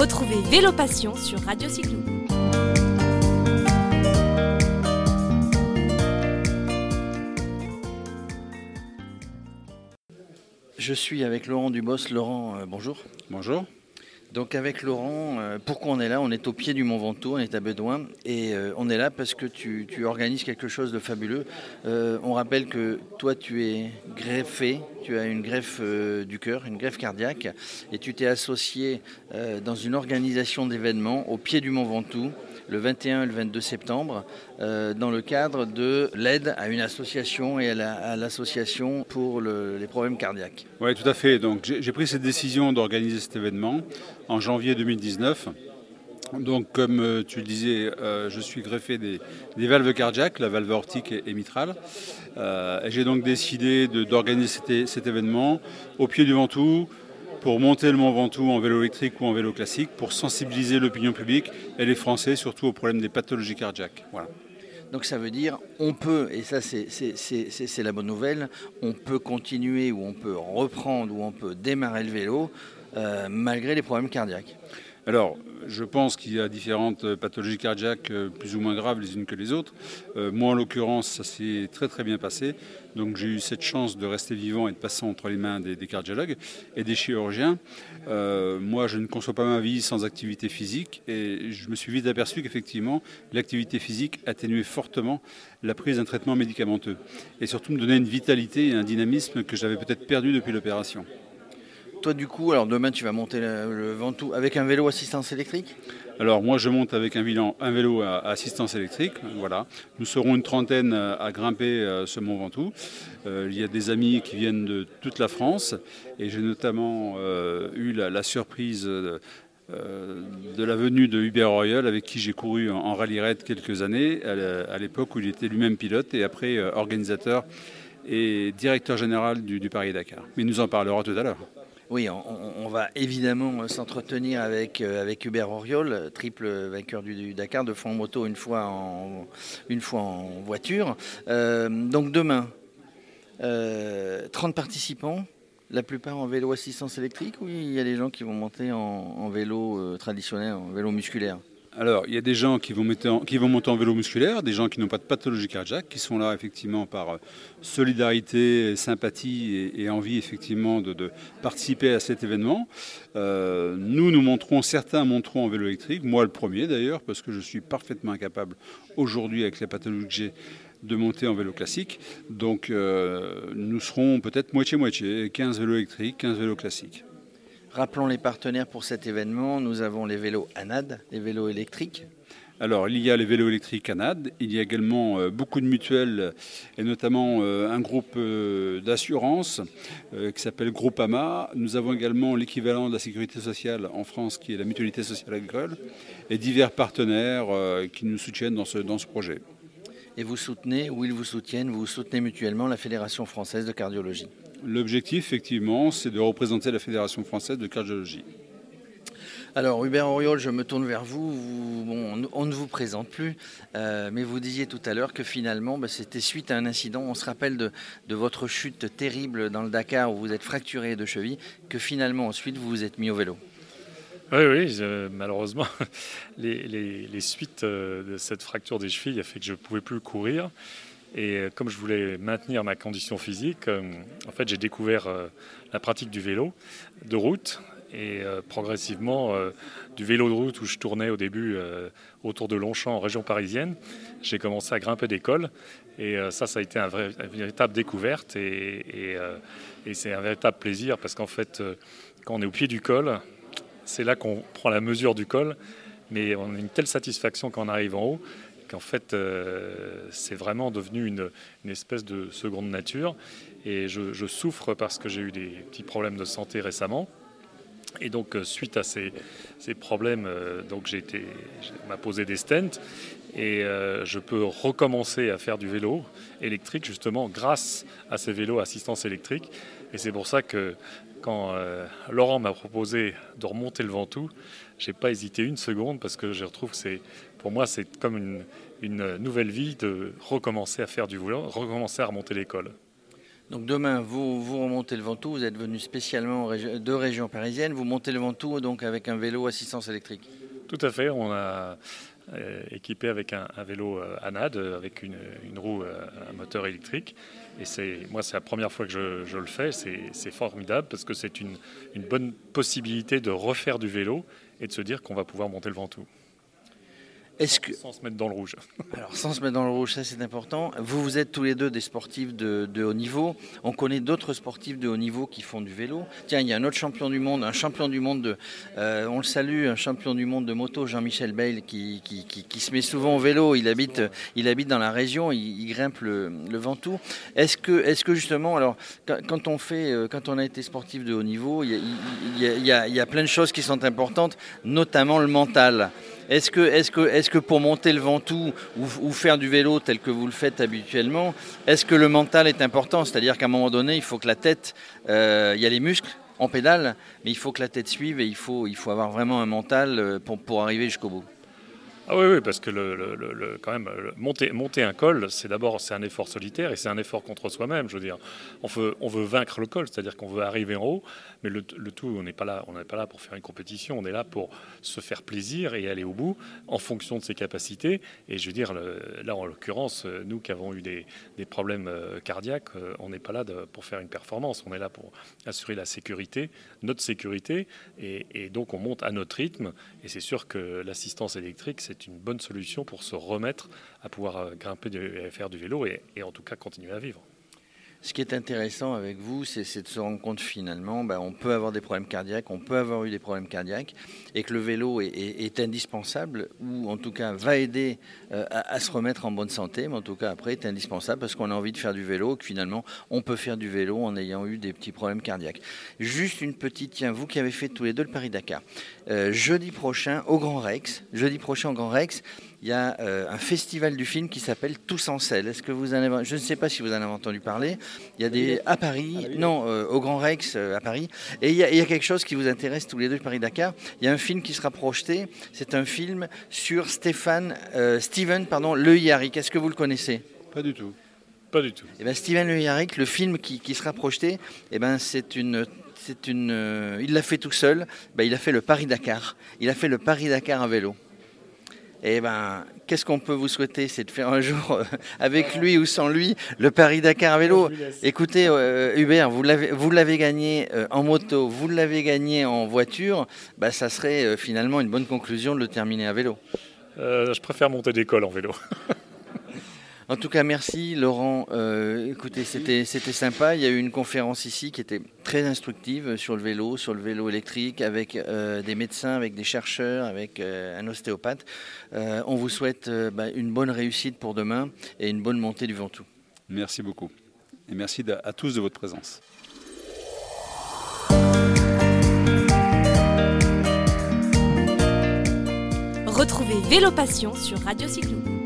Retrouvez Vélo Passion sur Radio Cyclo. Je suis avec Laurent Dubos. Laurent, euh, bonjour. Bonjour. Donc avec Laurent, euh, pourquoi on est là? On est au pied du Mont Ventoux, on est à Bedouin, et euh, on est là parce que tu, tu organises quelque chose de fabuleux. Euh, on rappelle que toi, tu es greffé, tu as une greffe euh, du cœur, une greffe cardiaque, et tu t'es associé euh, dans une organisation d'événements au pied du Mont Ventoux le 21 et le 22 septembre, euh, dans le cadre de l'aide à une association et à la- à l'association pour le- les problèmes cardiaques. Oui, tout à fait. Donc, j'ai pris cette décision d'organiser cet événement en janvier 2019. Donc, comme euh, tu le disais, euh, je suis greffé des, valves cardiaques, la valve aortique et, mitrale. Euh, et j'ai donc décidé d'organiser cet, événement au pied du Ventoux pour monter le Mont Ventoux en vélo électrique ou en vélo classique, pour sensibiliser l'opinion publique et les Français surtout au problème des pathologies cardiaques. Voilà. Donc ça veut dire on peut, et ça c'est- la bonne nouvelle, on peut continuer ou on peut reprendre ou on peut démarrer le vélo malgré les problèmes cardiaques. Alors, je pense qu'il y a différentes pathologies cardiaques euh, plus ou moins graves les unes que les autres. Euh, moi, en l'occurrence, ça s'est très très bien passé. Donc, j'ai eu cette chance de rester vivant et de passer entre les mains des, cardiologues et des chirurgiens. Euh, moi, je ne conçois pas ma vie sans activité physique et je me suis vite aperçu qu'effectivement, l'activité physique atténuait fortement la prise d'un traitement médicamenteux et surtout me donnait une vitalité et un dynamisme que j'avais peut-être perdu depuis l'opération. Toi du coup, alors demain tu vas monter le, le Ventoux avec un vélo assistance électrique? Alors moi je monte avec un, vélo à, assistance électrique. Voilà. Nous serons une trentaine à, grimper euh, ce Mont Ventoux. Euh, il y a des amis qui viennent de toute la France et j'ai notamment euh, eu la, surprise de la venue de Hubert Royal avec qui j'ai couru en, rallye raid quelques années à l'époque où il était lui-même pilote et après organisateur et directeur général du, du Paris-Dakar. Mais il nous en parlera tout à l'heure. Oui, on, va évidemment s'entretenir avec, euh, avec Hubert Auriol, triple vainqueur du, Dakar, deux fois en moto, une fois en, voiture. Euh, donc demain, euh, 30 participants, la plupart en vélo assistance électrique ou il y a des gens qui vont monter en, vélo euh, traditionnel, en vélo musculaire? Alors, il y a des gens qui vont, monter en, vélo musculaire, des gens qui n'ont pas de pathologie cardiaque, qui sont là effectivement par euh, solidarité, sympathie et, envie effectivement de, participer à cet événement. Euh, nous, nous monterons, certains monteront en vélo électrique, moi le premier d'ailleurs, parce que je suis parfaitement incapable aujourd'hui avec les pathologies que j'ai de monter en vélo classique. Donc euh, nous serons peut-être moitié-moitié, 15 vélos électriques, 15 vélos classiques. Rappelons les partenaires pour cet événement. Nous avons les vélos ANAD, les vélos électriques. Alors, il y a les vélos électriques Canad, il y a également euh, beaucoup de mutuelles, et notamment euh, un groupe euh, d'assurance qui s'appelle Groupama. Nous avons également l'équivalent de la sécurité sociale en France, qui est la mutualité sociale agricole, et divers partenaires qui nous soutiennent dans ce projet. Et vous soutenez, ou ils vous soutiennent, vous soutenez mutuellement la Fédération française de cardiologie. L'objectif, effectivement, c'est de représenter la Fédération française de cardiologie. Alors Hubert Auriol, je me tourne vers vous. Vous- bon, on, on ne vous présente plus, euh, mais vous disiez tout à l'heure que finalement, bah, c'était suite à un incident. On se rappelle de, de votre chute terrible dans le Dakar où vous êtes fracturé de cheville, que finalement ensuite vous vous êtes mis au vélo. Oui, oui, malheureusement, les, suites euh, de cette fracture des chevilles a fait que je ne pouvais plus courir. Et euh, comme je voulais maintenir ma condition physique, euh, en fait, j'ai découvert la pratique du vélo de route et progressivement du vélo de route où je tournais au début autour de Longchamp en région parisienne. J'ai commencé à grimper des cols et ça, ça a été un une véritable découverte et, c'est un véritable plaisir parce qu'en fait, quand on est au pied du col, c'est là qu'on prend la mesure du col, mais on a une telle satisfaction quand on arrive en haut qu'en fait, euh, c'est vraiment devenu une, espèce de seconde nature. Et je, souffre parce que j'ai eu des petits problèmes de santé récemment. Et donc, euh, suite à ces, problèmes, euh, j'ai été, m'a posé des stents et je peux recommencer à faire du vélo électrique justement grâce à ces vélos assistance électrique. Et c'est pour ça que quand euh, Laurent m'a proposé de remonter le Ventoux, j'ai pas hésité une seconde parce que je retrouve que c'est, pour moi, c'est comme une, une nouvelle vie de recommencer à faire du vélo, recommencer à remonter l'école. Donc demain, vous, vous remontez le Ventoux, vous êtes venu spécialement de région parisienne, vous montez le Ventoux donc avec un vélo assistance électrique. Tout à fait, on a équipé avec un, vélo euh, ANAD, avec une, roue à moteur électrique. Et c'est, moi, c'est la première fois que je, le fais, c'est, formidable parce que c'est une, une bonne possibilité de refaire du vélo et de se dire qu'on va pouvoir monter le Ventoux. Que... Sans se mettre dans le rouge. Alors, sans se mettre dans le rouge, ça c'est important. Vous, vous êtes tous les deux des sportifs de, haut niveau. On connaît d'autres sportifs de haut niveau qui font du vélo. Tiens, il y a un autre champion du monde, un champion du monde de. Euh, on le salue, un champion du monde de moto, Jean-Michel Bayle, qui, qui, se met souvent au vélo. Il habite, il habite dans la région, il, grimpe le, le Ventoux. Est-ce que, est que justement, alors, quand on, fait, euh, quand on a été sportif de haut niveau, il y a, il y a plein de choses qui sont importantes, notamment le mental. Est-ce que, pour monter le Ventoux ou, faire du vélo tel que vous le faites habituellement, est-ce que le mental est important? C'est-à-dire qu'à un moment donné, il faut que la tête, euh, il y a les muscles, en pédale, mais il faut que la tête suive et il faut, avoir vraiment un mental euh, pour arriver jusqu'au bout. Ah oui, oui, parce que quand même, monter, un col, c'est d'abord un effort solitaire et c'est un effort contre soi-même. Je veux dire, on veut, vaincre le col, c'est-à-dire qu'on veut arriver en haut, mais le, tout, on n'est pas là, pas là pour faire une compétition, on est là pour se faire plaisir et aller au bout en fonction de ses capacités. Et je veux dire, là en l'occurrence, nous qui avons eu des, problèmes euh, cardiaques, euh, on n'est pas là pour faire une performance, on est là pour assurer la sécurité, notre sécurité, et, et donc on monte à notre rythme. Et c'est sûr que l'assistance électrique, c'est une bonne solution pour se remettre à pouvoir euh, grimper et faire du vélo et, en tout cas continuer à vivre. Ce qui est intéressant avec vous, c'est de se rendre compte finalement, ben, on peut avoir des problèmes cardiaques, on peut avoir eu des problèmes cardiaques, et que le vélo est, indispensable, ou en tout cas va aider euh, à, se remettre en bonne santé, mais en tout cas après est indispensable parce qu'on a envie de faire du vélo, que finalement on peut faire du vélo en ayant eu des petits problèmes cardiaques. Juste une petite, tiens, vous qui avez fait tous les deux le Paris-Dakar, euh, jeudi prochain au Grand Rex, jeudi prochain au Grand Rex, il y a euh, un festival du film qui s'appelle Tous en selle. Est-ce que vous en avez, je ne sais pas si vous en avez entendu parler. Il y a des à Paris, non, euh, au Grand Rex euh, à Paris, et il y, a, quelque chose qui vous intéresse tous les deux, Paris Dakar. Il y a un film qui sera projeté. C'est un film sur Stéphane, Steven, pardon, Le Yarrick. Est-ce que vous le connaissez? Pas du tout. Pas du tout. Et eh ben Steven Le Yarrick, le film qui, sera projeté, et eh ben c'est une c'est une, il l'a fait tout seul. Ben, il a fait le Paris Dakar. Il a fait le Paris Dakar à vélo. Eh ben, qu'est-ce qu'on peut vous souhaiter C'est de faire un jour, euh, avec lui ou sans lui, le Paris-Dakar à vélo. Écoutez, euh, Hubert, vous l'avez gagné euh, en moto, vous l'avez gagné en voiture, bah, ça serait finalement une bonne conclusion de le terminer à vélo. je préfère monter d'école en vélo. En tout cas, merci Laurent. Euh, écoutez, c'était sympa. Il y a eu une conférence ici qui était très instructive sur le vélo, sur le vélo électrique, avec euh, des médecins, avec des chercheurs, avec euh, un ostéopathe. on vous souhaite bah, une bonne réussite pour demain et une bonne montée du Ventoux. Merci beaucoup. Et merci à tous de votre présence. Retrouvez Vélo Passion sur Radio Cyclo.